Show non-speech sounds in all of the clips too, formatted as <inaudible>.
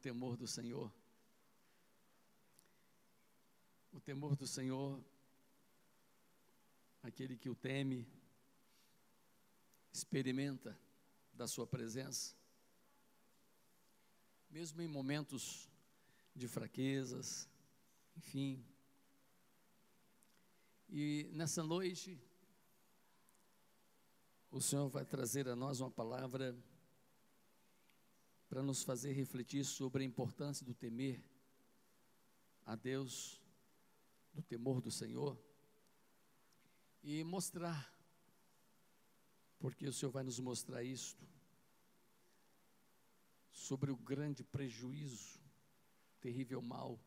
temor do Senhor. O temor do Senhor, aquele que o teme, experimenta da Sua presença, mesmo em momentos de fraquezas, enfim. E nessa noite, o Senhor vai trazer a nós uma palavra para nos fazer refletir sobre a importância do temer a Deus, do temor do Senhor e mostrar, porque o Senhor vai nos mostrar isto, sobre o grande prejuízo, terrível mal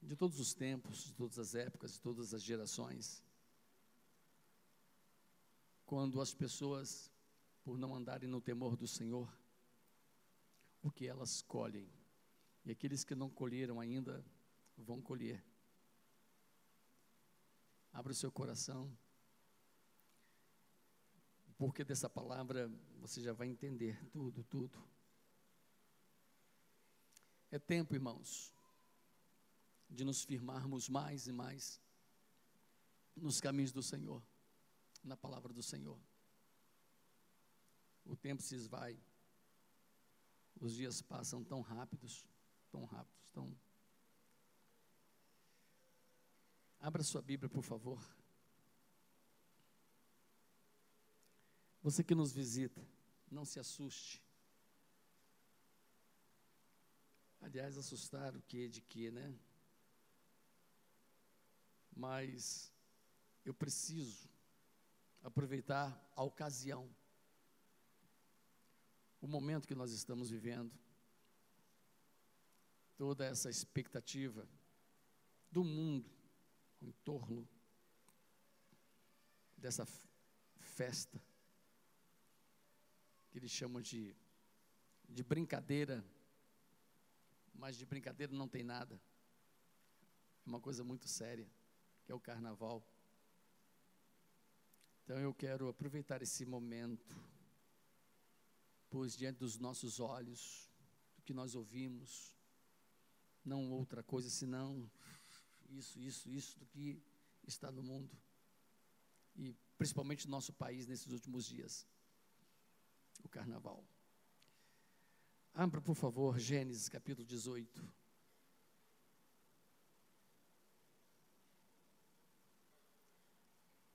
de todos os tempos, de todas as épocas, de todas as gerações. Quando as pessoas, por não andarem no temor do Senhor, o que elas colhem, e aqueles que não colheram ainda vão colher. Abra o seu coração, porque dessa palavra você já vai entender tudo, tudo. É tempo, irmãos, de nos firmarmos mais e mais nos caminhos do Senhor, na palavra do Senhor. O tempo se esvai, os dias passam tão rápidos, tão rápidos, tão. Abra sua Bíblia, por favor. Você que nos visita, não se assuste. Aliás, assustar o que de que, né? mas eu preciso aproveitar a ocasião, o momento que nós estamos vivendo, toda essa expectativa do mundo em torno dessa festa que eles chamam de, de brincadeira, mas de brincadeira não tem nada, é uma coisa muito séria que é o carnaval. Então eu quero aproveitar esse momento, pois diante dos nossos olhos, do que nós ouvimos, não outra coisa senão isso, isso, isso do que está no mundo. E principalmente no nosso país nesses últimos dias. O carnaval. Abra, por favor, Gênesis capítulo 18.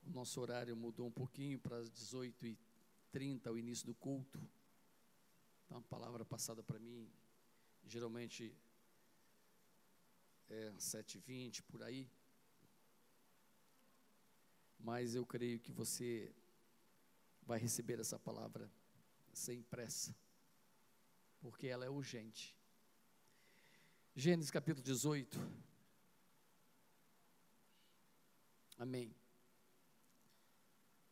O nosso horário mudou um pouquinho para as 18h30, o início do culto. Então, a palavra passada para mim, geralmente é 7h20, por aí. Mas eu creio que você vai receber essa palavra sem pressa, porque ela é urgente. Gênesis capítulo 18. Amém.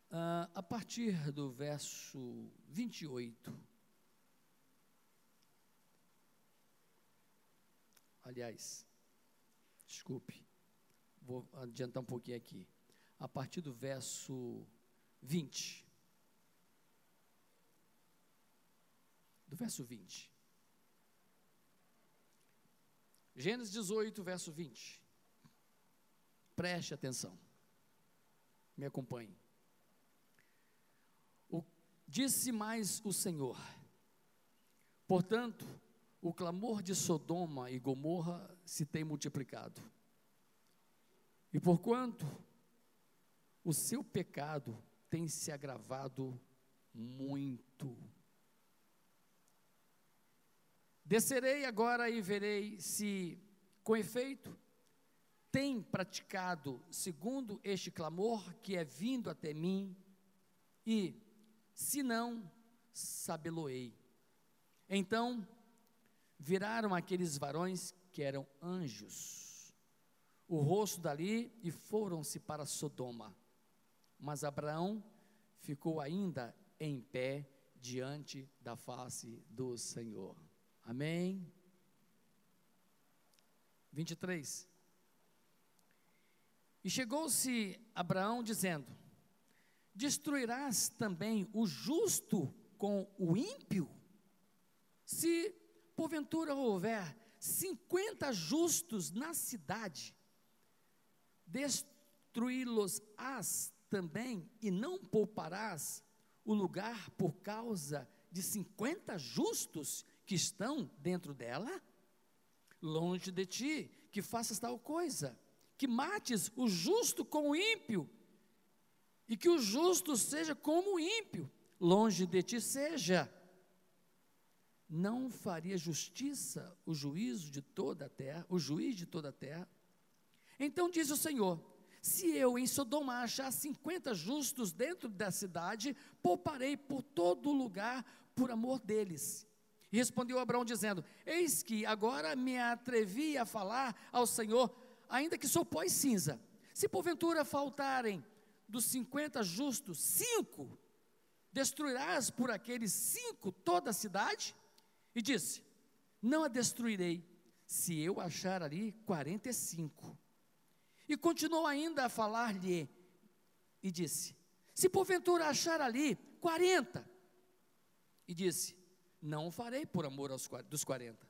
Uh, a partir do verso 28, aliás, desculpe, vou adiantar um pouquinho aqui. A partir do verso 20, do verso 20. Gênesis 18, verso 20. Preste atenção. Me acompanhe. Disse mais o Senhor: Portanto, o clamor de Sodoma e Gomorra se tem multiplicado. E porquanto o seu pecado tem se agravado muito. Descerei agora e verei se, com efeito, tem praticado segundo este clamor que é vindo até mim, e se não, sabeloei. Então viraram aqueles varões que eram anjos, o rosto dali e foram-se para Sodoma. Mas Abraão ficou ainda em pé diante da face do Senhor. Amém. 23. E chegou-se Abraão dizendo: Destruirás também o justo com o ímpio? Se porventura houver 50 justos na cidade, destruí-los-ás também, e não pouparás o lugar por causa de 50 justos que estão dentro dela? Longe de ti que faças tal coisa, que mates o justo com o ímpio, e que o justo seja como o ímpio, longe de ti seja. Não faria justiça o juízo de toda a terra, o juiz de toda a terra? Então diz o Senhor: se eu em Sodoma achar 50 justos dentro da cidade, pouparei por todo lugar por amor deles. E respondeu Abraão dizendo: Eis que agora me atrevi a falar ao Senhor, ainda que sou pó e cinza. Se porventura faltarem dos 50 justos, cinco, destruirás por aqueles cinco toda a cidade? E disse: Não a destruirei, se eu achar ali 45. E continuou ainda a falar-lhe, e disse: Se porventura achar ali 40. E disse: Não o farei por amor aos, dos 40.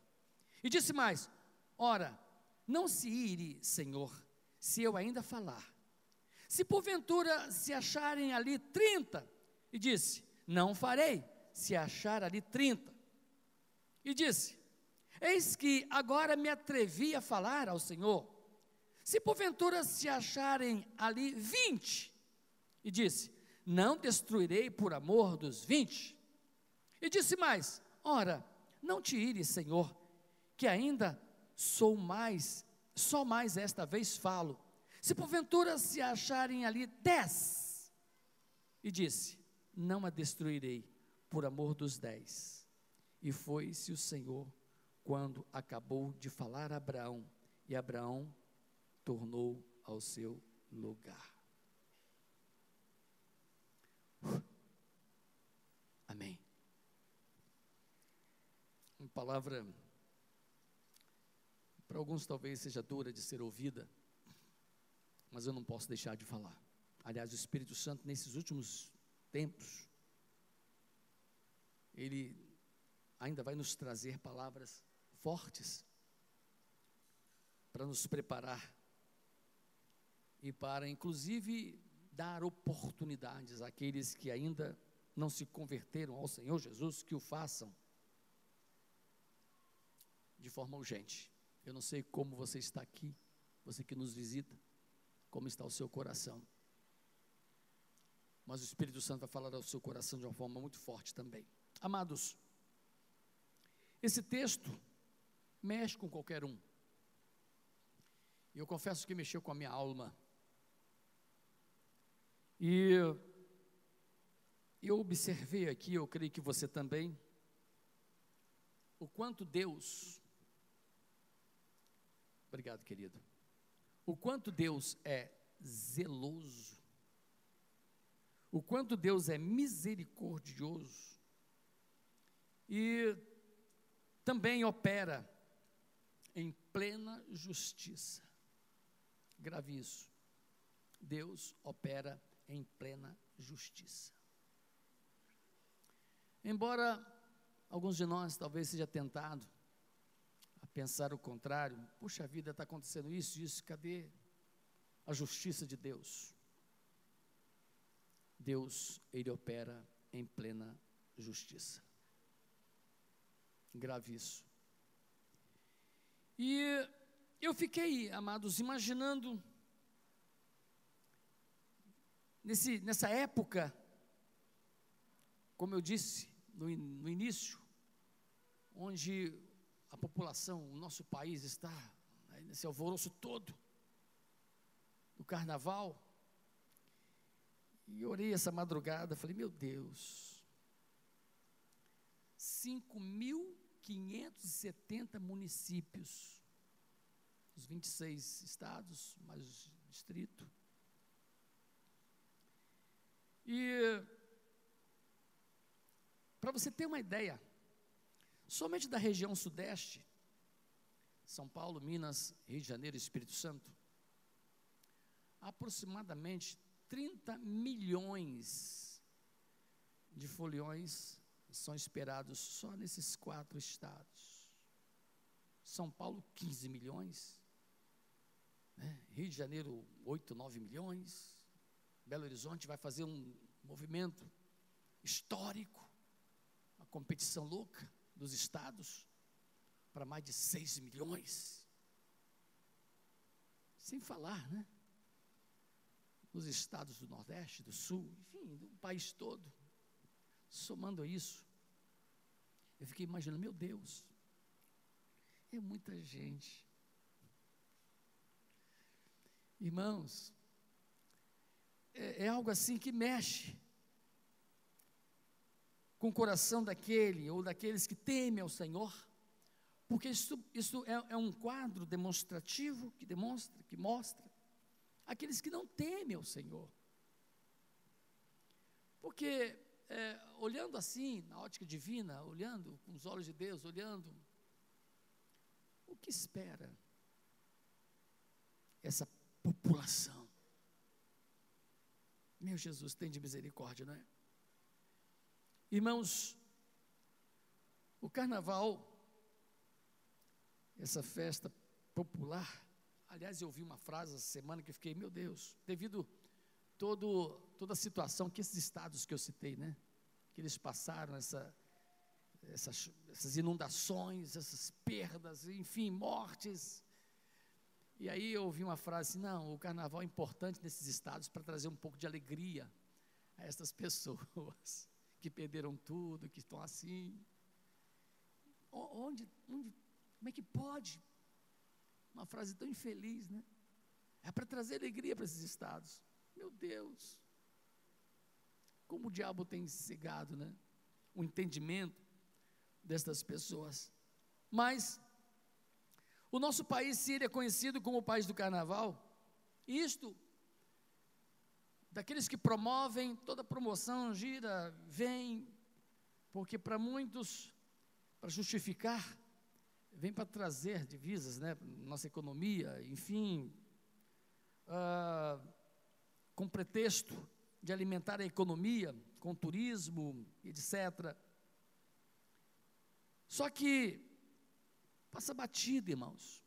E disse mais: Ora, não se ire, Senhor, se eu ainda falar. Se porventura se acharem ali 30, e disse: Não farei, se achar ali 30. E disse: Eis que agora me atrevi a falar ao Senhor se porventura se acharem ali vinte, e disse: Não destruirei por amor dos vinte. E disse mais: Ora, não te ires, Senhor, que ainda sou mais, só mais esta vez falo. Se porventura se acharem ali dez, e disse: Não a destruirei por amor dos dez. E foi-se o Senhor quando acabou de falar a Abraão, e Abraão tornou ao seu lugar. Amém. Uma palavra, para alguns talvez seja dura de ser ouvida, mas eu não posso deixar de falar. Aliás, o Espírito Santo, nesses últimos tempos, ele ainda vai nos trazer palavras fortes para nos preparar e para, inclusive, dar oportunidades àqueles que ainda não se converteram ao Senhor Jesus, que o façam de forma urgente. Eu não sei como você está aqui, você que nos visita, como está o seu coração. Mas o Espírito Santo vai falar ao seu coração de uma forma muito forte também. Amados, esse texto mexe com qualquer um. E eu confesso que mexeu com a minha alma e eu observei aqui, eu creio que você também, o quanto Deus, obrigado querido, o quanto Deus é zeloso, o quanto Deus é misericordioso e também opera em plena justiça. Grave isso. Deus opera em plena justiça. Embora alguns de nós talvez seja tentado a pensar o contrário, puxa vida, está acontecendo isso, isso, cadê a justiça de Deus? Deus, Ele opera em plena justiça. Grave isso. E eu fiquei, amados, imaginando nesse, nessa época, como eu disse no, no início, onde a população, o nosso país está né, nesse alvoroço todo do carnaval, e orei essa madrugada, falei, meu Deus, 5.570 municípios, os 26 estados, mais distrito, e para você ter uma ideia, somente da região sudeste, São Paulo, Minas, Rio de Janeiro e Espírito Santo, aproximadamente 30 milhões de foliões são esperados só nesses quatro estados. São Paulo, 15 milhões. Né? Rio de Janeiro, 8, 9 milhões. Belo Horizonte vai fazer um movimento histórico, uma competição louca dos estados para mais de 6 milhões. Sem falar, né? Nos estados do Nordeste, do Sul, enfim, do país todo. Somando a isso, eu fiquei imaginando, meu Deus, é muita gente. Irmãos, é, é algo assim que mexe com o coração daquele ou daqueles que temem ao Senhor, porque isso, isso é, é um quadro demonstrativo que demonstra, que mostra aqueles que não temem ao Senhor. Porque é, olhando assim, na ótica divina, olhando com os olhos de Deus, olhando, o que espera essa população? Meu Jesus, tem de misericórdia, não é? Irmãos, o carnaval, essa festa popular, aliás, eu ouvi uma frase essa semana que fiquei, meu Deus, devido todo, toda a situação que esses estados que eu citei, né, que eles passaram, essa, essas, essas inundações, essas perdas, enfim, mortes. E aí eu ouvi uma frase assim, não, o carnaval é importante nesses estados para trazer um pouco de alegria a essas <laughs> pessoas que perderam tudo, que estão assim. Onde, onde, como é que pode? Uma frase tão infeliz, né? É para trazer alegria para esses estados. Meu Deus. Como o diabo tem cegado, né? O entendimento destas pessoas. Mas o nosso país Síria é conhecido como o país do carnaval. Isto daqueles que promovem toda promoção, gira, vem, porque para muitos, para justificar, vem para trazer divisas, né, nossa economia, enfim, uh, com pretexto de alimentar a economia, com turismo, etc. Só que passa batido, irmãos.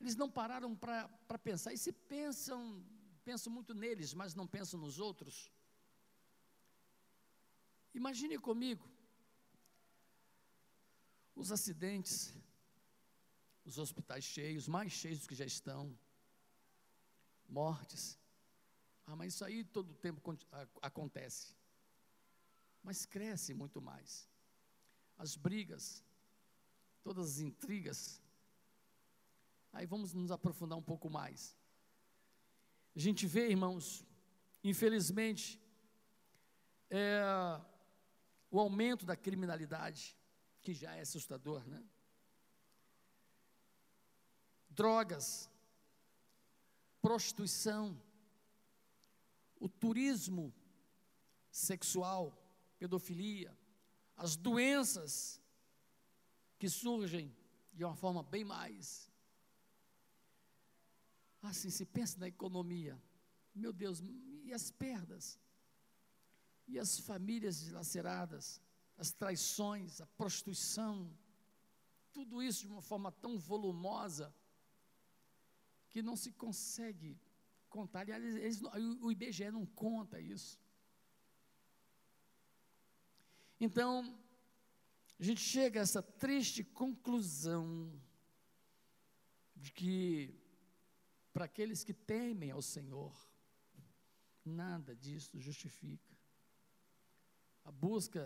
Eles não pararam para pensar, e se pensam penso muito neles, mas não penso nos outros. Imagine comigo os acidentes, os hospitais cheios, mais cheios do que já estão, mortes. Ah, mas isso aí todo o tempo acontece. Mas cresce muito mais. As brigas, todas as intrigas. Aí vamos nos aprofundar um pouco mais. A gente vê, irmãos, infelizmente, é, o aumento da criminalidade, que já é assustador, né? Drogas, prostituição, o turismo sexual, pedofilia, as doenças que surgem de uma forma bem mais. Assim, se pensa na economia, meu Deus, e as perdas? E as famílias dilaceradas, as traições, a prostituição, tudo isso de uma forma tão volumosa que não se consegue contar. Aliás, eles, o IBGE não conta isso. Então, a gente chega a essa triste conclusão de que para aqueles que temem ao Senhor, nada disso justifica. A busca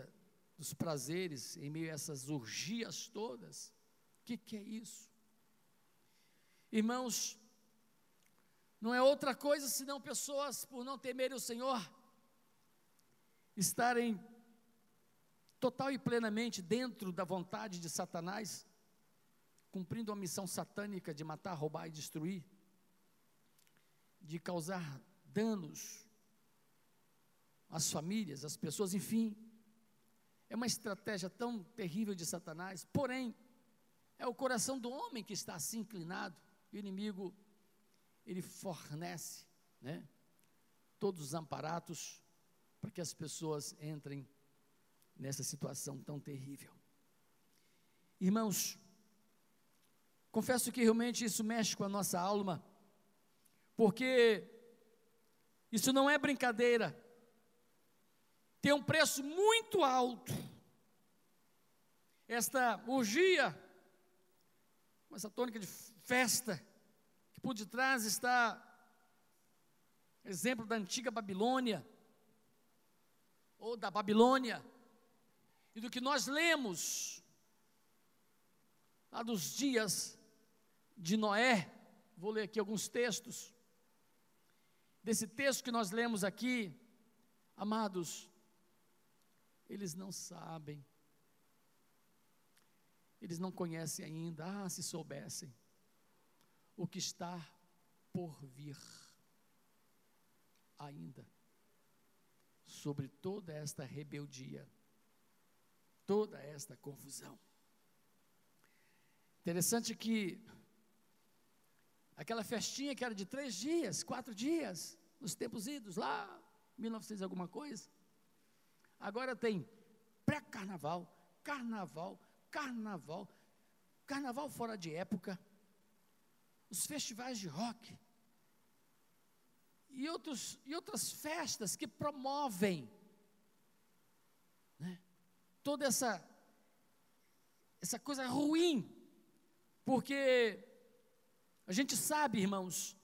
dos prazeres em meio a essas urgias todas, o que, que é isso? Irmãos, não é outra coisa senão pessoas, por não temerem o Senhor, estarem total e plenamente dentro da vontade de Satanás, cumprindo a missão satânica de matar, roubar e destruir de causar danos às famílias, às pessoas, enfim. É uma estratégia tão terrível de Satanás, porém, é o coração do homem que está assim inclinado, o inimigo, ele fornece, né, todos os amparatos para que as pessoas entrem nessa situação tão terrível. Irmãos, confesso que realmente isso mexe com a nossa alma, porque isso não é brincadeira, tem um preço muito alto. Esta orgia, essa tônica de festa, que por detrás está exemplo da antiga Babilônia, ou da Babilônia, e do que nós lemos lá dos dias de Noé. Vou ler aqui alguns textos. Desse texto que nós lemos aqui, amados, eles não sabem, eles não conhecem ainda, ah, se soubessem, o que está por vir ainda sobre toda esta rebeldia, toda esta confusão. Interessante que aquela festinha que era de três dias, quatro dias, nos tempos idos, lá, 1900 alguma coisa, agora tem pré-carnaval, carnaval, carnaval, carnaval fora de época, os festivais de rock, e, outros, e outras festas que promovem né, toda essa, essa coisa ruim, porque a gente sabe, irmãos,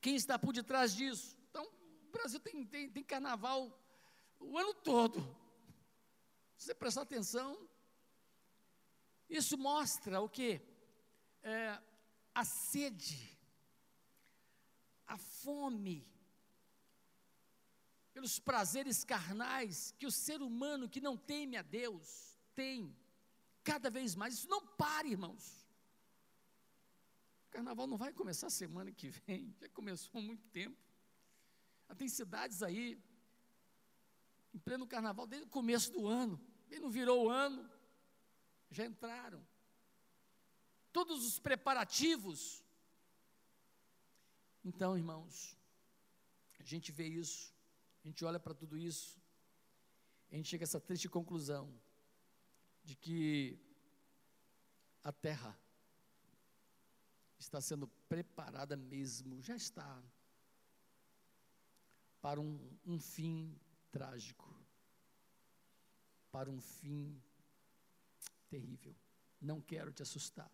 quem está por detrás disso. Então, o Brasil tem, tem, tem carnaval o ano todo. Se você prestar atenção, isso mostra o que? É, a sede a fome pelos prazeres carnais que o ser humano que não teme a Deus tem cada vez mais. Isso não para, irmãos. O carnaval não vai começar semana que vem, <laughs> já começou há muito tempo. Tem cidades aí, em pleno carnaval, desde o começo do ano, e não virou o ano, já entraram. Todos os preparativos então, irmãos, a gente vê isso, a gente olha para tudo isso, a gente chega a essa triste conclusão de que a terra está sendo preparada mesmo, já está, para um, um fim trágico, para um fim terrível. Não quero te assustar,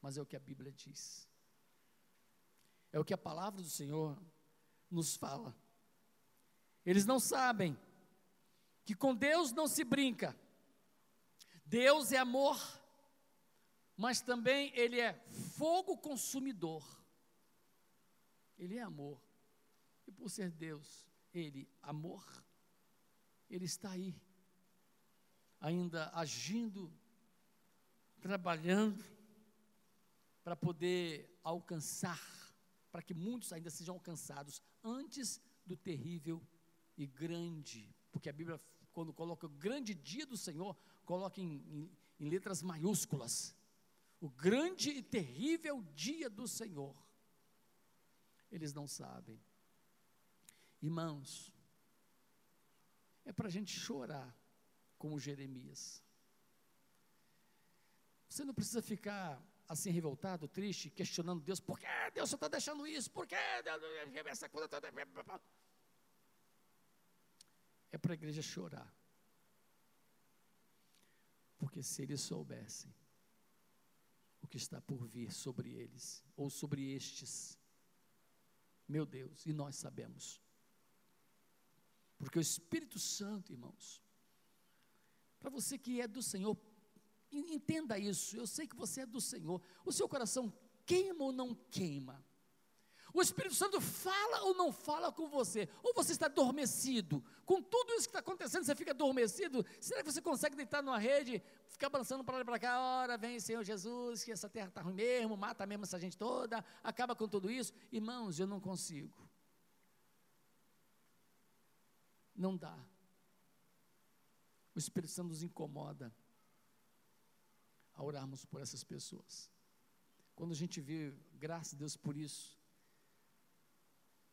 mas é o que a Bíblia diz. É o que a palavra do Senhor nos fala. Eles não sabem que com Deus não se brinca. Deus é amor, mas também Ele é fogo consumidor. Ele é amor. E por ser Deus, Ele, amor, Ele está aí, ainda agindo, trabalhando, para poder alcançar para que muitos ainda sejam alcançados antes do terrível e grande, porque a Bíblia, quando coloca o grande dia do Senhor, coloca em, em, em letras maiúsculas. O grande e terrível dia do Senhor. Eles não sabem. Irmãos, é para a gente chorar, como Jeremias. Você não precisa ficar assim revoltado, triste, questionando Deus, por que Deus está deixando isso? Por que essa coisa toda? É para a igreja chorar. Porque se eles soubessem o que está por vir sobre eles, ou sobre estes, meu Deus, e nós sabemos. Porque o Espírito Santo, irmãos, para você que é do Senhor, Entenda isso. Eu sei que você é do Senhor. O seu coração queima ou não queima? O Espírito Santo fala ou não fala com você? Ou você está adormecido? Com tudo isso que está acontecendo, você fica adormecido? Será que você consegue deitar numa rede, ficar balançando para lá e para cá? Ora, vem Senhor Jesus, que essa terra está ruim mesmo, mata mesmo essa gente toda, acaba com tudo isso. Irmãos, eu não consigo. Não dá. O Espírito Santo nos incomoda a orarmos por essas pessoas. Quando a gente vê, graças a Deus por isso,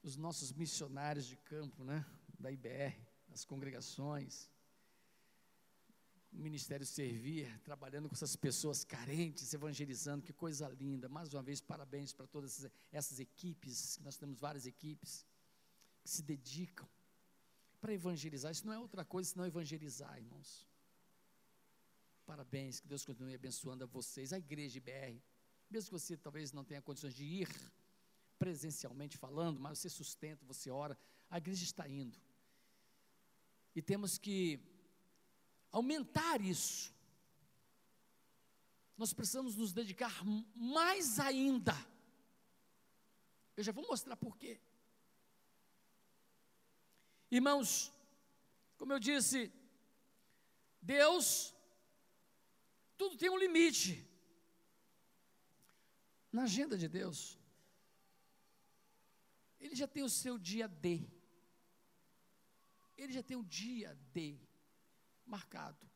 os nossos missionários de campo, né, da IBR, das congregações, o ministério servir, trabalhando com essas pessoas carentes, evangelizando, que coisa linda. Mais uma vez, parabéns para todas essas equipes, nós temos várias equipes que se dedicam para evangelizar. Isso não é outra coisa senão evangelizar, irmãos. Parabéns, que Deus continue abençoando a vocês, a igreja IBR. Mesmo que você talvez não tenha condições de ir presencialmente falando, mas você sustenta, você ora, a igreja está indo. E temos que aumentar isso. Nós precisamos nos dedicar mais ainda. Eu já vou mostrar por quê. Irmãos, como eu disse, Deus, tudo tem um limite. Na agenda de Deus, Ele já tem o seu dia D. Ele já tem o dia D marcado.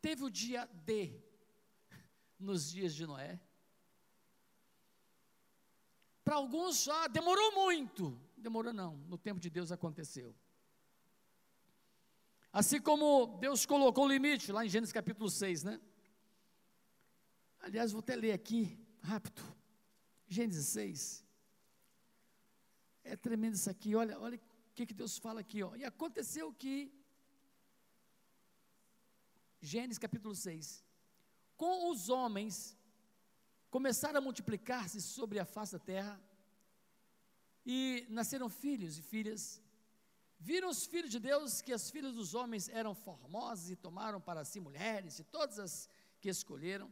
Teve o dia D nos dias de Noé. Para alguns, ah, demorou muito. Demorou não, no tempo de Deus aconteceu. Assim como Deus colocou o limite, lá em Gênesis capítulo 6, né? Aliás, vou até ler aqui, rápido. Gênesis 6. É tremendo isso aqui, olha, olha o que, que Deus fala aqui, ó. E aconteceu que, Gênesis capítulo 6, com os homens começaram a multiplicar-se sobre a face da terra, e nasceram filhos e filhas. Viram os filhos de Deus que as filhas dos homens eram formosas e tomaram para si mulheres e todas as que escolheram.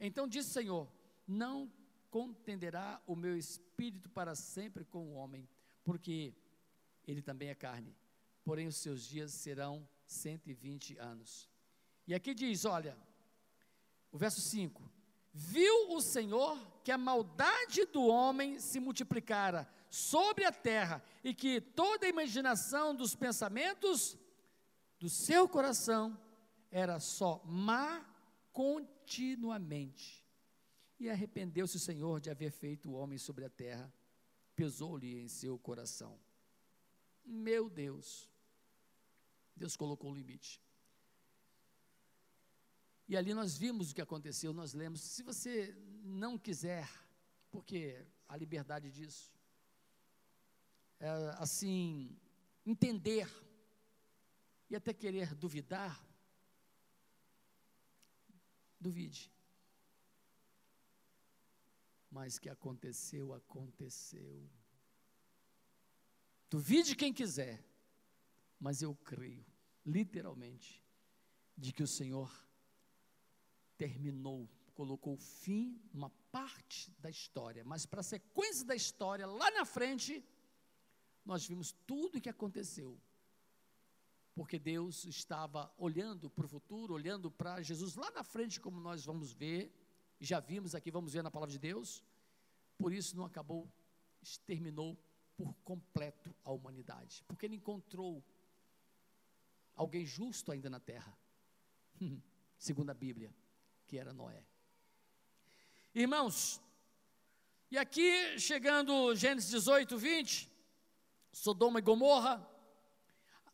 Então disse o Senhor: Não contenderá o meu espírito para sempre com o homem, porque ele também é carne, porém os seus dias serão 120 anos. E aqui diz: olha, o verso 5: Viu o Senhor que a maldade do homem se multiplicara sobre a terra e que toda a imaginação dos pensamentos do seu coração era só má continuamente. E arrependeu-se o Senhor de haver feito o homem sobre a terra, pesou-lhe em seu coração. Meu Deus, Deus colocou um limite. E ali nós vimos o que aconteceu, nós lemos. Se você não quiser, porque a liberdade disso, é, assim, entender e até querer duvidar, duvide. Mas que aconteceu, aconteceu. Duvide quem quiser, mas eu creio, literalmente, de que o Senhor terminou, colocou fim numa parte da história, mas para a sequência da história, lá na frente, nós vimos tudo o que aconteceu. Porque Deus estava olhando para o futuro, olhando para Jesus lá na frente, como nós vamos ver, já vimos aqui, vamos ver na palavra de Deus. Por isso não acabou, exterminou por completo a humanidade, porque ele encontrou alguém justo ainda na terra, <laughs> segundo a Bíblia que era Noé. Irmãos, e aqui chegando Gênesis 18, 20, Sodoma e Gomorra,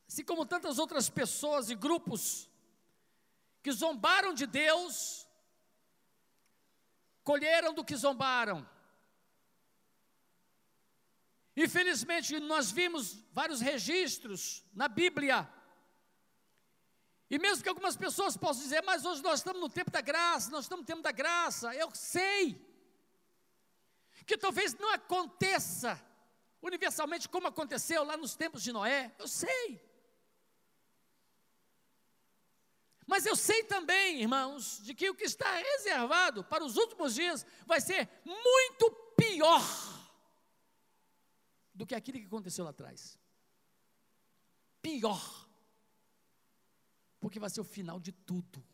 assim como tantas outras pessoas e grupos que zombaram de Deus, colheram do que zombaram. Infelizmente, nós vimos vários registros na Bíblia e mesmo que algumas pessoas possam dizer, mas hoje nós estamos no tempo da graça, nós estamos no tempo da graça, eu sei que talvez não aconteça universalmente como aconteceu lá nos tempos de Noé, eu sei. Mas eu sei também, irmãos, de que o que está reservado para os últimos dias vai ser muito pior do que aquilo que aconteceu lá atrás. Pior porque vai ser o final de tudo.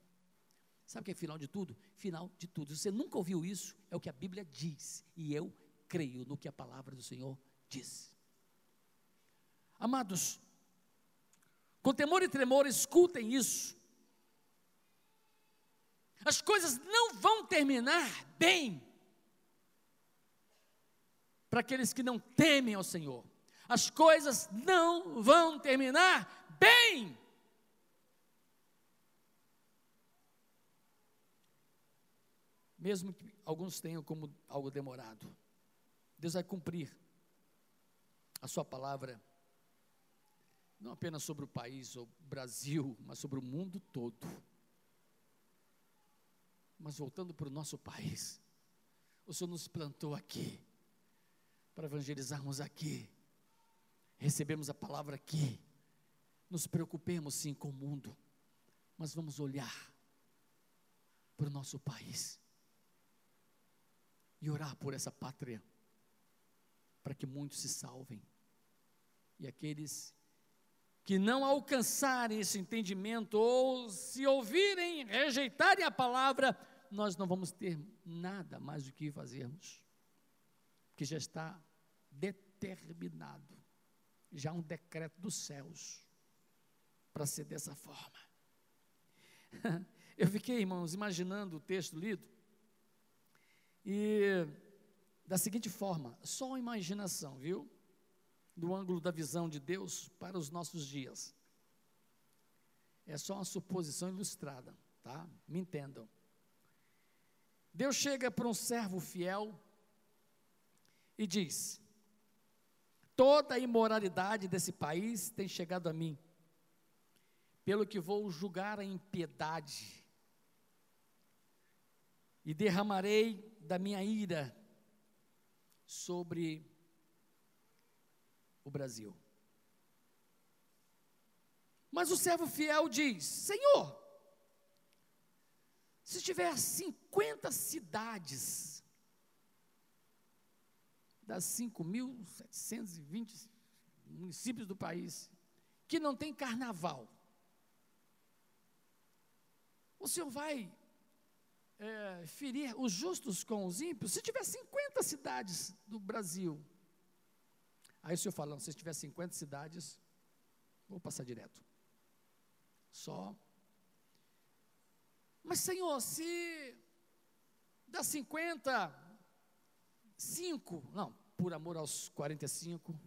Sabe o que é final de tudo? Final de tudo. Se você nunca ouviu isso, é o que a Bíblia diz, e eu creio no que a palavra do Senhor diz. Amados, com temor e tremor, escutem isso. As coisas não vão terminar bem para aqueles que não temem ao Senhor. As coisas não vão terminar bem mesmo que alguns tenham como algo demorado. Deus vai cumprir a sua palavra, não apenas sobre o país ou Brasil, mas sobre o mundo todo. Mas voltando para o nosso país, o Senhor nos plantou aqui, para evangelizarmos aqui, recebemos a palavra aqui, nos preocupemos sim com o mundo, mas vamos olhar para o nosso país e orar por essa pátria, para que muitos se salvem. E aqueles que não alcançarem esse entendimento, ou se ouvirem, rejeitarem a palavra, nós não vamos ter nada mais do que fazermos, porque já está determinado, já um decreto dos céus para ser dessa forma. <laughs> Eu fiquei, irmãos, imaginando o texto lido, e da seguinte forma, só a imaginação, viu? Do ângulo da visão de Deus para os nossos dias. É só uma suposição ilustrada, tá? Me entendam. Deus chega para um servo fiel e diz: Toda a imoralidade desse país tem chegado a mim, pelo que vou julgar a impiedade e derramarei da minha ira sobre o Brasil. Mas o servo fiel diz: Senhor, se tiver 50 cidades, das 5.720 municípios do país, que não tem carnaval, o senhor vai é, ferir os justos com os ímpios? Se tiver 50 cidades do Brasil, aí o senhor fala, se tiver 50 cidades, vou passar direto. Só mas, Senhor, se dá 50, 5, não, por amor aos 45.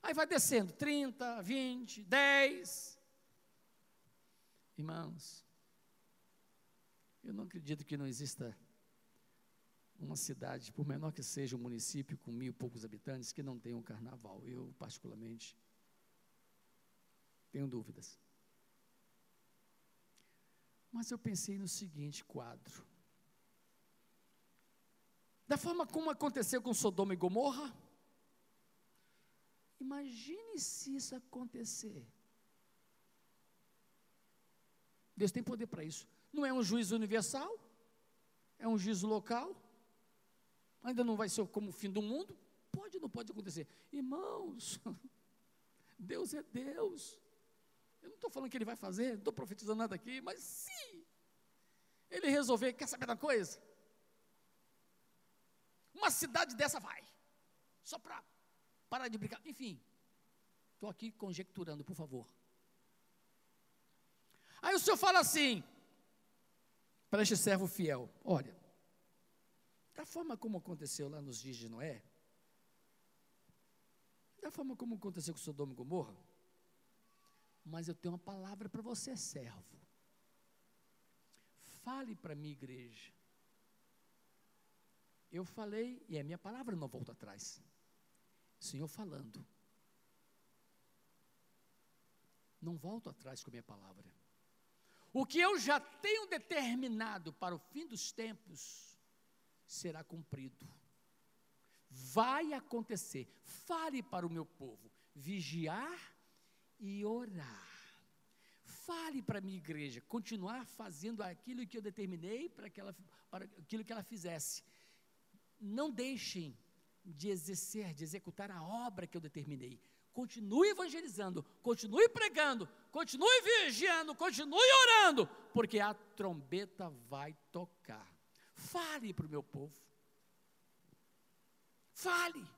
Aí vai descendo, 30, 20, 10. Irmãos, eu não acredito que não exista uma cidade, por menor que seja um município com mil e poucos habitantes, que não tenha um carnaval. Eu, particularmente, tenho dúvidas. Mas eu pensei no seguinte quadro. Da forma como aconteceu com Sodoma e Gomorra, imagine se isso acontecer. Deus tem poder para isso. Não é um juízo universal, é um juízo local. Ainda não vai ser como o fim do mundo. Pode ou não pode acontecer? Irmãos, <laughs> Deus é Deus. Eu não estou falando que ele vai fazer, não estou profetizando nada aqui, mas se ele resolver, quer saber da coisa? Uma cidade dessa vai, só para parar de brincar. Enfim, estou aqui conjecturando, por favor. Aí o senhor fala assim, para este servo fiel: olha, da forma como aconteceu lá nos dias de Noé, da forma como aconteceu com Sodoma e Gomorra, mas eu tenho uma palavra para você, servo. Fale para minha igreja. Eu falei, e é minha palavra, não volto atrás. Senhor falando. Não volto atrás com a minha palavra. O que eu já tenho determinado para o fim dos tempos será cumprido. Vai acontecer. Fale para o meu povo: vigiar e orar. Fale para a minha igreja, continuar fazendo aquilo que eu determinei para, que ela, para aquilo que ela fizesse. Não deixem de exercer, de executar a obra que eu determinei. Continue evangelizando, continue pregando, continue vigiando, continue orando, porque a trombeta vai tocar. Fale para o meu povo. Fale.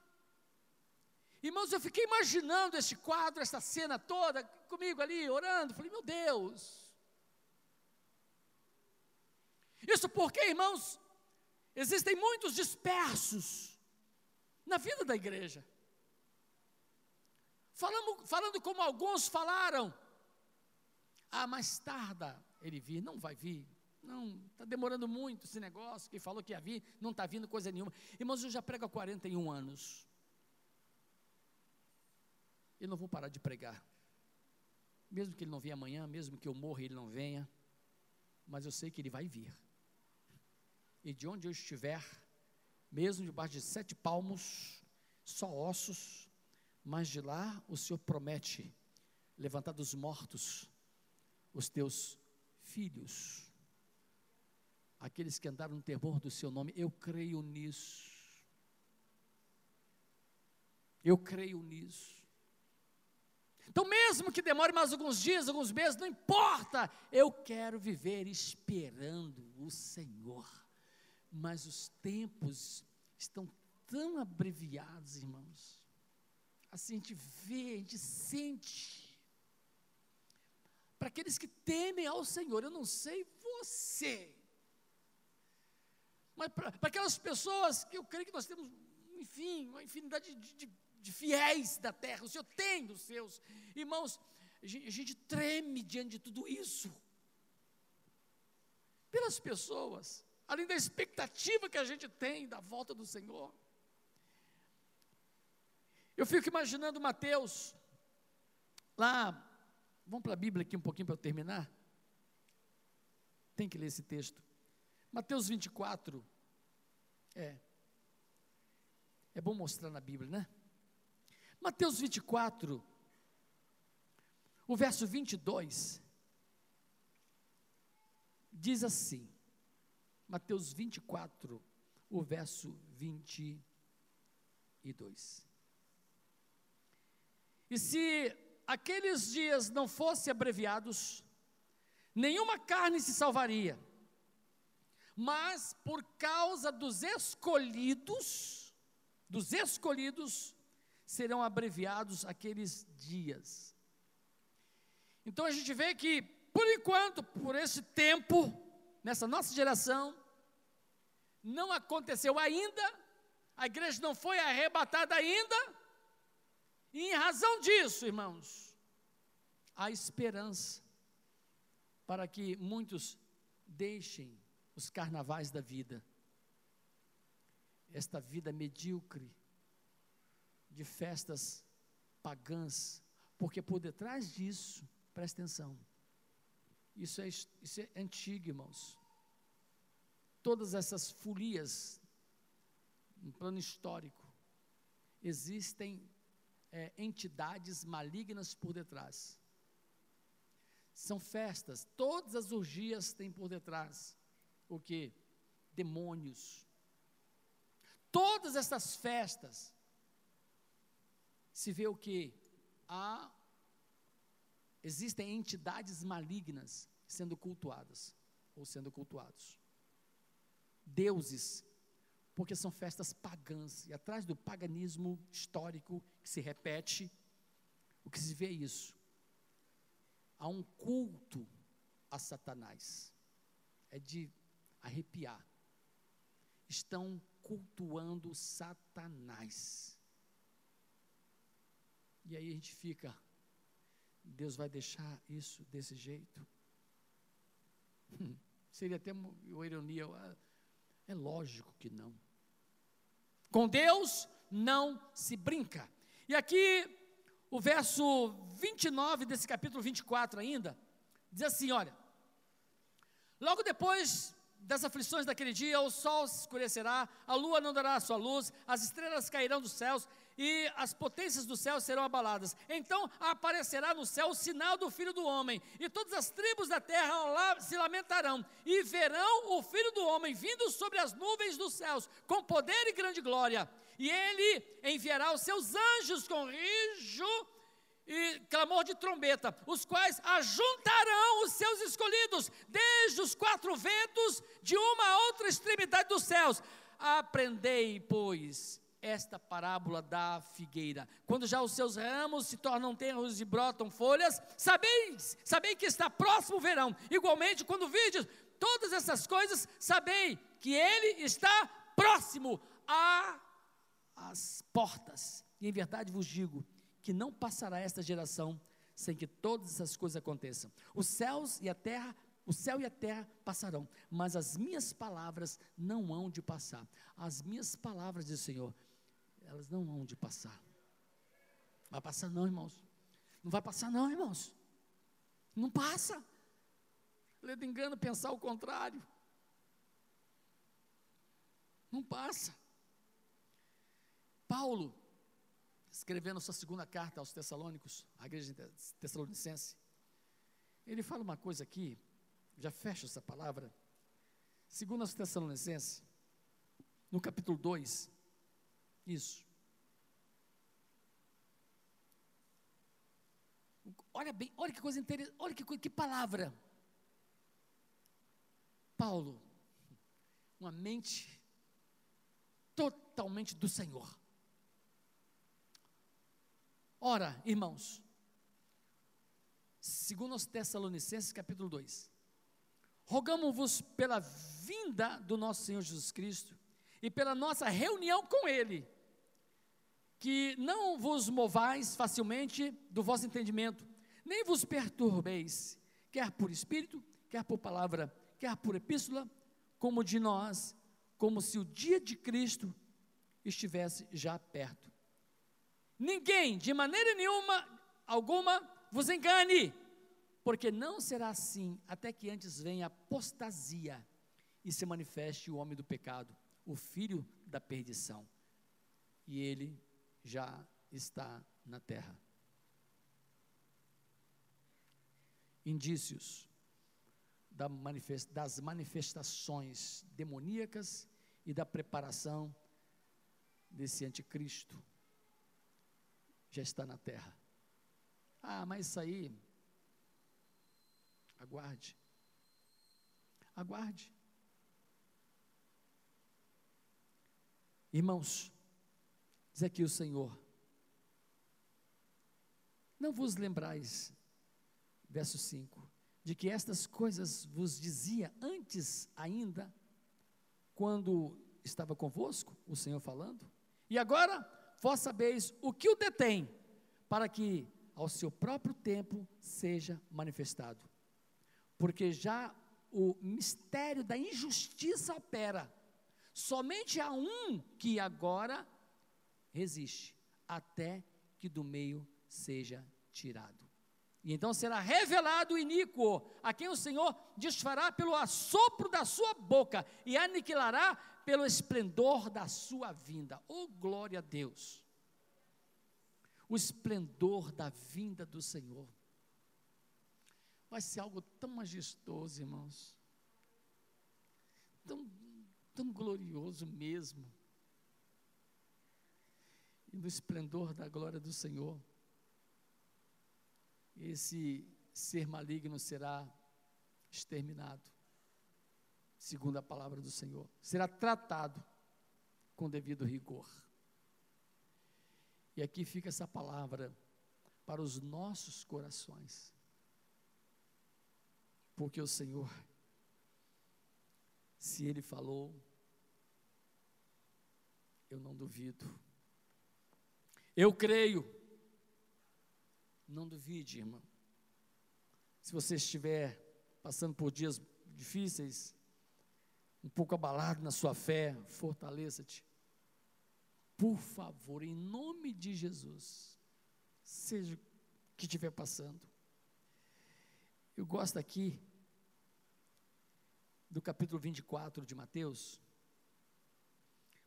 Irmãos, eu fiquei imaginando esse quadro, essa cena toda, comigo ali, orando. Falei, meu Deus. Isso porque, irmãos, existem muitos dispersos na vida da igreja. Falando, falando como alguns falaram, ah, mais tarda ele vir, não vai vir, não, está demorando muito esse negócio, quem falou que ia vir, não está vindo coisa nenhuma. Irmãos, eu já prego há 41 anos. Eu não vou parar de pregar. Mesmo que ele não venha amanhã, mesmo que eu morra e ele não venha, mas eu sei que ele vai vir. E de onde eu estiver, mesmo debaixo de sete palmos, só ossos, mas de lá o Senhor promete levantar dos mortos os teus filhos, aqueles que andaram no temor do seu nome. Eu creio nisso. Eu creio nisso. Então, mesmo que demore mais alguns dias, alguns meses, não importa, eu quero viver esperando o Senhor. Mas os tempos estão tão abreviados, irmãos. Assim a gente vê, a gente sente. Para aqueles que temem ao Senhor, eu não sei você, mas para aquelas pessoas que eu creio que nós temos, enfim, uma infinidade de, de, de fiéis da terra, o Senhor tem dos seus. Irmãos, a gente, a gente treme diante de tudo isso. Pelas pessoas, além da expectativa que a gente tem da volta do Senhor. Eu fico imaginando Mateus, lá, vamos para a Bíblia aqui um pouquinho para eu terminar. Tem que ler esse texto. Mateus 24. É. É bom mostrar na Bíblia, né? Mateus 24, o verso 22, diz assim: Mateus 24, o verso 22. E se aqueles dias não fossem abreviados, nenhuma carne se salvaria, mas por causa dos escolhidos, dos escolhidos, serão abreviados aqueles dias. Então a gente vê que, por enquanto, por esse tempo, nessa nossa geração, não aconteceu ainda, a igreja não foi arrebatada ainda, e em razão disso, irmãos, há esperança para que muitos deixem os carnavais da vida, esta vida medíocre de festas pagãs, porque por detrás disso, presta atenção, isso é, isso é antigo, irmãos. Todas essas folias, no plano histórico, existem é, entidades malignas por detrás. São festas, todas as orgias têm por detrás o que? Demônios. Todas essas festas se vê o que? Há existem entidades malignas sendo cultuadas ou sendo cultuados. Deuses porque são festas pagãs, e atrás do paganismo histórico que se repete, o que se vê é isso. Há um culto a Satanás. É de arrepiar. Estão cultuando Satanás. E aí a gente fica, Deus vai deixar isso desse jeito? <laughs> Seria até uma ironia, é lógico que não. Com Deus não se brinca. E aqui, o verso 29 desse capítulo 24 ainda, diz assim: olha, logo depois das aflições daquele dia, o sol se escurecerá, a lua não dará a sua luz, as estrelas cairão dos céus e as potências do céu serão abaladas. Então aparecerá no céu o sinal do Filho do Homem, e todas as tribos da terra se lamentarão, e verão o Filho do Homem vindo sobre as nuvens dos céus, com poder e grande glória. E ele enviará os seus anjos com rijo e clamor de trombeta, os quais ajuntarão os seus escolhidos, desde os quatro ventos de uma a outra extremidade dos céus. Aprendei, pois, esta parábola da figueira. Quando já os seus ramos se tornam tenros e brotam folhas, sabeis, sabei que está próximo o verão. Igualmente, quando vides todas essas coisas, sabei que ele está próximo às portas. E em verdade vos digo que não passará esta geração sem que todas essas coisas aconteçam. Os céus e a terra o céu e a terra passarão, mas as minhas palavras não hão de passar. As minhas palavras, diz o Senhor, elas não hão de passar. Vai passar não, irmãos. Não vai passar não, irmãos. Não passa. Ledo engano pensar o contrário. Não passa. Paulo, escrevendo sua segunda carta aos Tessalônicos, a igreja tessalonicense, ele fala uma coisa aqui já fecha essa palavra. Segundo as Tessalonicenses, no capítulo 2, isso. Olha bem, olha que coisa interessante, olha que, que palavra. Paulo, uma mente totalmente do Senhor. Ora, irmãos, segundo os Tessalonicenses, capítulo 2, Rogamos-vos pela vinda do nosso Senhor Jesus Cristo e pela nossa reunião com Ele, que não vos movais facilmente do vosso entendimento, nem vos perturbeis, quer por espírito, quer por palavra, quer por epístola, como de nós, como se o dia de Cristo estivesse já perto. Ninguém, de maneira nenhuma, alguma, vos engane porque não será assim até que antes venha apostasia e se manifeste o homem do pecado, o filho da perdição. E ele já está na terra. Indícios das manifestações demoníacas e da preparação desse anticristo já está na terra. Ah, mas isso aí Aguarde. Aguarde. Irmãos, diz aqui o Senhor: Não vos lembrais, verso 5, de que estas coisas vos dizia antes ainda, quando estava convosco, o Senhor falando? E agora vós sabeis o que o detém, para que ao seu próprio tempo seja manifestado porque já o mistério da injustiça opera. Somente há um que agora resiste, até que do meio seja tirado. E então será revelado o iníquo, a quem o Senhor desfará pelo assopro da sua boca e aniquilará pelo esplendor da sua vinda. Oh, glória a Deus! O esplendor da vinda do Senhor vai ser algo tão majestoso, irmãos. Tão, tão glorioso mesmo. E no esplendor da glória do Senhor, esse ser maligno será exterminado, segundo a palavra do Senhor. Será tratado com devido rigor. E aqui fica essa palavra para os nossos corações. Porque o Senhor, se Ele falou, eu não duvido. Eu creio. Não duvide, irmão. Se você estiver passando por dias difíceis, um pouco abalado na sua fé, fortaleça-te. Por favor, em nome de Jesus, seja o que estiver passando. Eu gosto aqui do capítulo 24 de Mateus.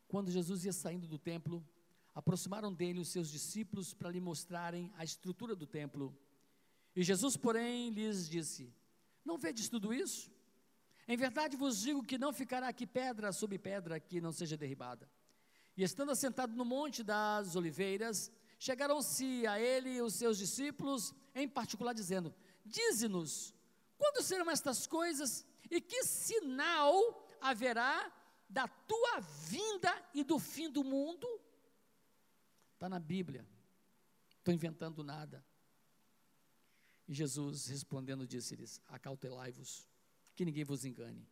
Quando Jesus ia saindo do templo, aproximaram dele os seus discípulos para lhe mostrarem a estrutura do templo. E Jesus, porém, lhes disse: Não vedes tudo isso? Em verdade vos digo que não ficará aqui pedra sobre pedra que não seja derribada. E estando assentado no monte das oliveiras, chegaram-se a ele os seus discípulos, em particular dizendo: Dize-nos, quando serão estas coisas e que sinal haverá da tua vinda e do fim do mundo? Está na Bíblia, estou inventando nada. E Jesus respondendo disse-lhes: Acautelai-vos, que ninguém vos engane.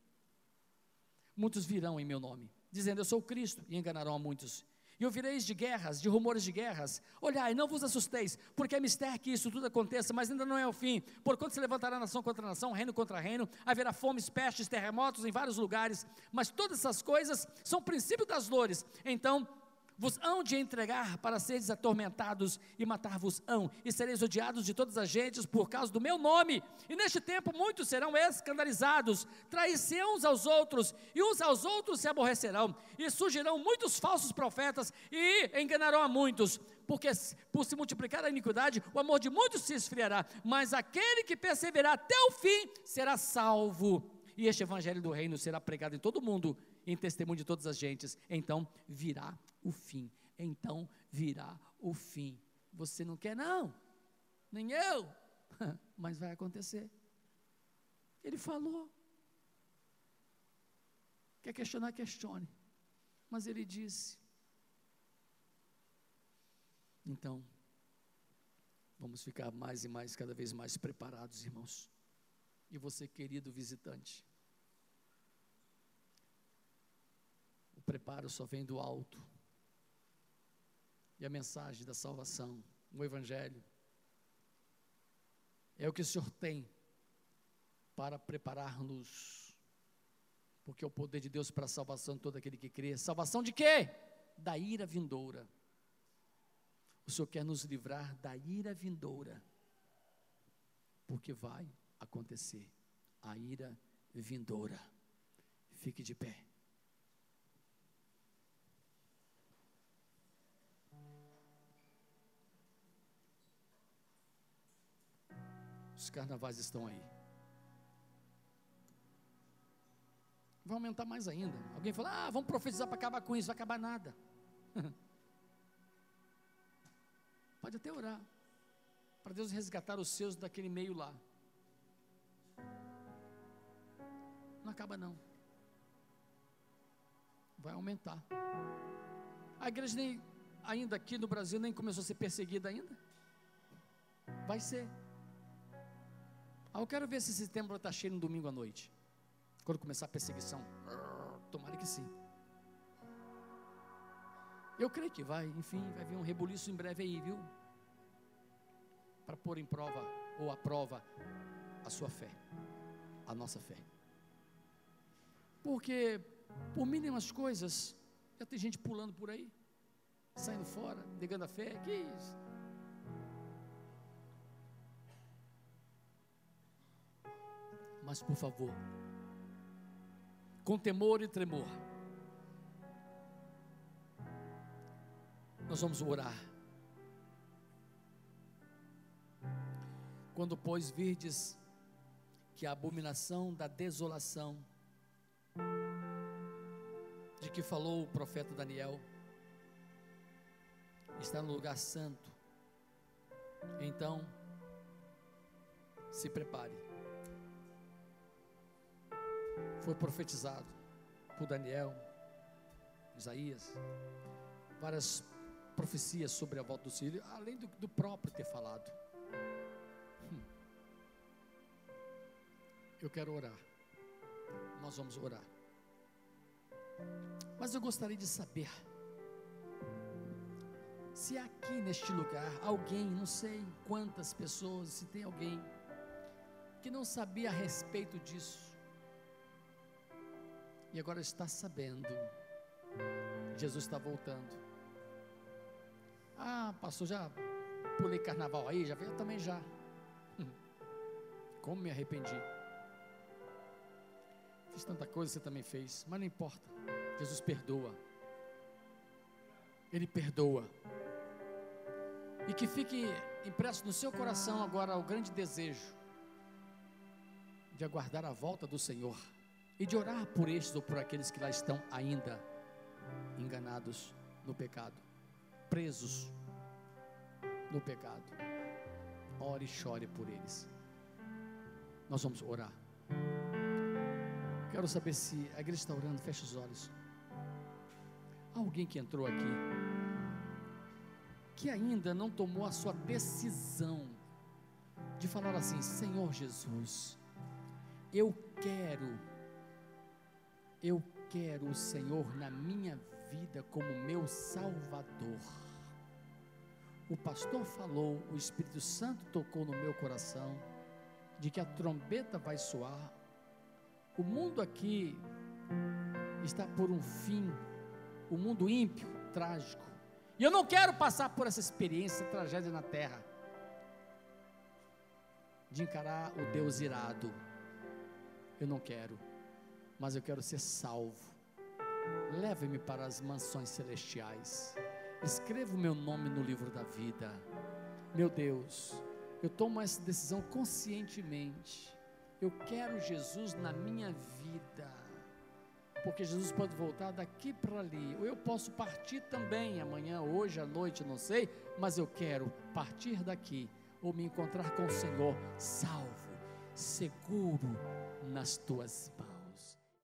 Muitos virão em meu nome, dizendo: Eu sou Cristo, e enganarão a muitos. E ouvireis de guerras, de rumores de guerras. Olhai, não vos assusteis, porque é mistério que isso tudo aconteça, mas ainda não é o fim. Porquanto se levantará nação contra nação, reino contra reino, haverá fomes, pestes, terremotos em vários lugares. Mas todas essas coisas são princípio das dores. Então vos hão de entregar para seres atormentados e matar-vos-ão, e sereis odiados de todas as gentes por causa do meu nome. E neste tempo muitos serão escandalizados, trair-se uns aos outros, e uns aos outros se aborrecerão, e surgirão muitos falsos profetas e enganarão a muitos. Porque por se multiplicar a iniquidade, o amor de muitos se esfriará, mas aquele que perseverar até o fim será salvo. E este evangelho do reino será pregado em todo o mundo, em testemunho de todas as gentes. Então virá o fim. Então virá o fim. Você não quer, não, nem eu, <laughs> mas vai acontecer. Ele falou. Quer questionar, questione. Mas ele disse. Então, vamos ficar mais e mais, cada vez mais preparados, irmãos. E você, querido visitante, preparo só vem do alto e a mensagem da salvação, o Evangelho, é o que o Senhor tem para preparar-nos, porque é o poder de Deus para a salvação de todo aquele que crê. Salvação de quê? Da ira vindoura. O Senhor quer nos livrar da ira vindoura, porque vai acontecer a ira vindoura. Fique de pé. Os carnavais estão aí. Vai aumentar mais ainda. Alguém fala, ah, vamos profetizar para acabar com isso, vai acabar nada. <laughs> Pode até orar. Para Deus resgatar os seus daquele meio lá. Não acaba não. Vai aumentar. A igreja nem, ainda aqui no Brasil nem começou a ser perseguida ainda. Vai ser. Ah, eu quero ver se esse templo está cheio no domingo à noite. Quando começar a perseguição. Tomara que sim. Eu creio que vai, enfim, vai vir um rebuliço em breve aí, viu? Para pôr em prova ou à prova a sua fé, a nossa fé. Porque por mínimas coisas, já tem gente pulando por aí, saindo fora, negando a fé, que isso? Mas por favor, com temor e tremor, nós vamos orar. Quando, pois, virdes que a abominação da desolação, de que falou o profeta Daniel, está no lugar santo, então, se prepare foi profetizado por Daniel, Isaías, várias profecias sobre a volta do Sírio, além do, do próprio ter falado. Hum. Eu quero orar. Nós vamos orar. Mas eu gostaria de saber se aqui neste lugar alguém, não sei quantas pessoas, se tem alguém que não sabia a respeito disso, e agora está sabendo. Jesus está voltando. Ah, pastor, já pulei carnaval aí, já veio? Também já. Como me arrependi. Fiz tanta coisa, você também fez, mas não importa. Jesus perdoa. Ele perdoa. E que fique impresso no seu coração agora o grande desejo de aguardar a volta do Senhor e de orar por estes ou por aqueles que lá estão ainda enganados no pecado, presos no pecado. Ore e chore por eles. Nós vamos orar. Quero saber se a igreja está orando, fecha os olhos. Alguém que entrou aqui, que ainda não tomou a sua decisão de falar assim: Senhor Jesus, eu quero eu quero o Senhor na minha vida como meu Salvador. O pastor falou, o Espírito Santo tocou no meu coração, de que a trombeta vai soar. O mundo aqui está por um fim, o mundo ímpio, trágico. E eu não quero passar por essa experiência, tragédia na terra, de encarar o Deus irado. Eu não quero, mas eu quero ser salvo. Leve-me para as mansões celestiais. Escreva o meu nome no livro da vida. Meu Deus, eu tomo essa decisão conscientemente. Eu quero Jesus na minha vida. Porque Jesus pode voltar daqui para ali. Ou eu posso partir também amanhã, hoje à noite, não sei, mas eu quero partir daqui ou me encontrar com o Senhor salvo, seguro nas tuas mãos.